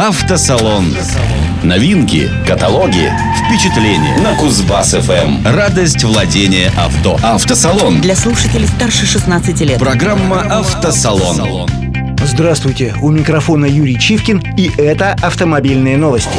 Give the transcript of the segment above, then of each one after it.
Автосалон. Новинки, каталоги, впечатления на Кузбасс ФМ. Радость владения авто. Автосалон. Для слушателей старше 16 лет. Программа Автосалон. Здравствуйте, у микрофона Юрий Чивкин, и это автомобильные новости.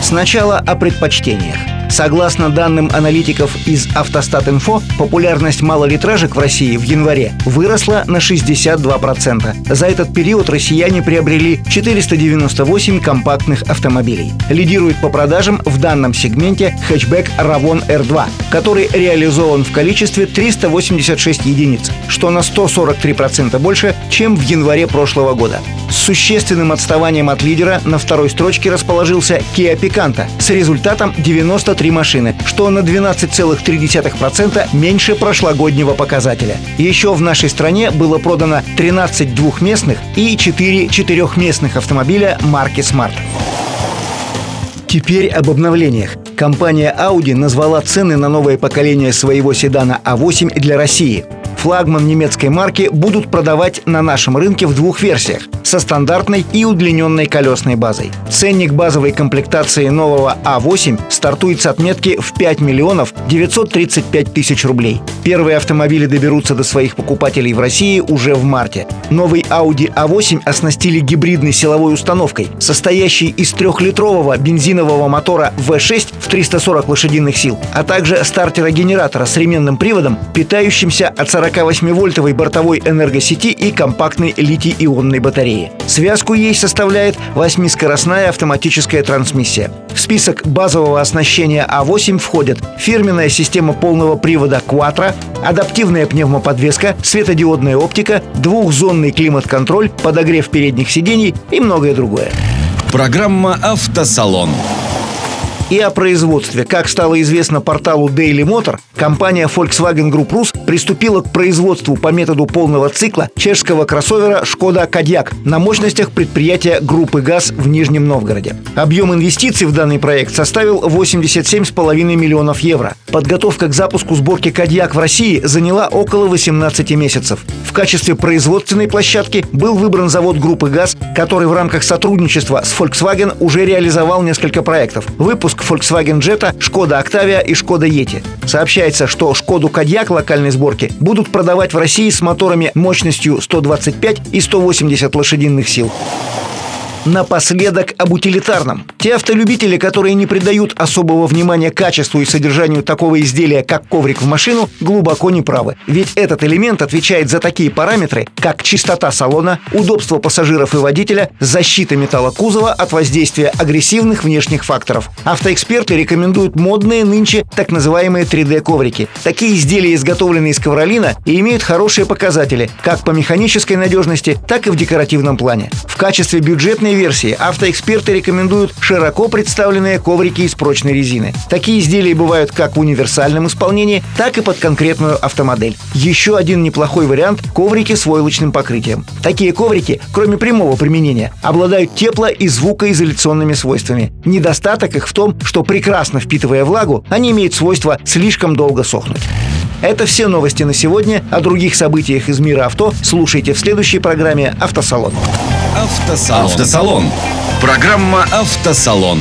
Сначала о предпочтениях. Согласно данным аналитиков из Автостат-Инфо, популярность малолитражек в России в январе выросла на 62%. За этот период россияне приобрели 498 компактных автомобилей. Лидирует по продажам в данном сегменте хэтчбэк Ravon R2, который реализован в количестве 386 единиц, что на 143% больше, чем в январе прошлого года. С существенным отставанием от лидера на второй строчке расположился Kia Picanto с результатом 93 машины, что на 12,3% меньше прошлогоднего показателя. Еще в нашей стране было продано 13 двухместных и 4 четырехместных автомобиля марки Smart. Теперь об обновлениях. Компания Audi назвала цены на новое поколение своего седана A8 для России – флагман немецкой марки будут продавать на нашем рынке в двух версиях – со стандартной и удлиненной колесной базой. Ценник базовой комплектации нового А8 стартует с отметки в 5 миллионов 935 тысяч рублей. Первые автомобили доберутся до своих покупателей в России уже в марте. Новый Audi A8 оснастили гибридной силовой установкой, состоящей из трехлитрового бензинового мотора V6 в 340 лошадиных сил, а также стартера-генератора с ременным приводом, питающимся от 40 48-вольтовой бортовой энергосети и компактной литий-ионной батареи. Связку ей составляет восьмискоростная автоматическая трансмиссия. В список базового оснащения А8 входят фирменная система полного привода Quattro, адаптивная пневмоподвеска, светодиодная оптика, двухзонный климат-контроль, подогрев передних сидений и многое другое. Программа «Автосалон» и о производстве. Как стало известно порталу Daily Motor, компания Volkswagen Group Rus приступила к производству по методу полного цикла чешского кроссовера Шкода Кадьяк на мощностях предприятия группы ГАЗ в Нижнем Новгороде. Объем инвестиций в данный проект составил 87,5 миллионов евро. Подготовка к запуску сборки Кадьяк в России заняла около 18 месяцев. В качестве производственной площадки был выбран завод группы ГАЗ, который в рамках сотрудничества с Volkswagen уже реализовал несколько проектов. Выпуск Volkswagen Jetta, Шкода Octavia и Шкода Yeti. Сообщается, что Шкоду Кадьяк локальной сборки будут продавать в России с моторами мощностью 125 и 180 лошадиных сил. Напоследок об утилитарном. Те автолюбители, которые не придают особого внимания качеству и содержанию такого изделия, как коврик в машину, глубоко не правы. Ведь этот элемент отвечает за такие параметры, как чистота салона, удобство пассажиров и водителя, защита металла кузова от воздействия агрессивных внешних факторов. Автоэксперты рекомендуют модные нынче так называемые 3D-коврики. Такие изделия изготовлены из ковролина и имеют хорошие показатели как по механической надежности, так и в декоративном плане. В качестве бюджетной данной версии автоэксперты рекомендуют широко представленные коврики из прочной резины. Такие изделия бывают как в универсальном исполнении, так и под конкретную автомодель. Еще один неплохой вариант – коврики с войлочным покрытием. Такие коврики, кроме прямого применения, обладают тепло- и звукоизоляционными свойствами. Недостаток их в том, что прекрасно впитывая влагу, они имеют свойство слишком долго сохнуть. Это все новости на сегодня. О других событиях из мира авто слушайте в следующей программе «Автосалон». Автосалон. Автосалон. Программа «Автосалон».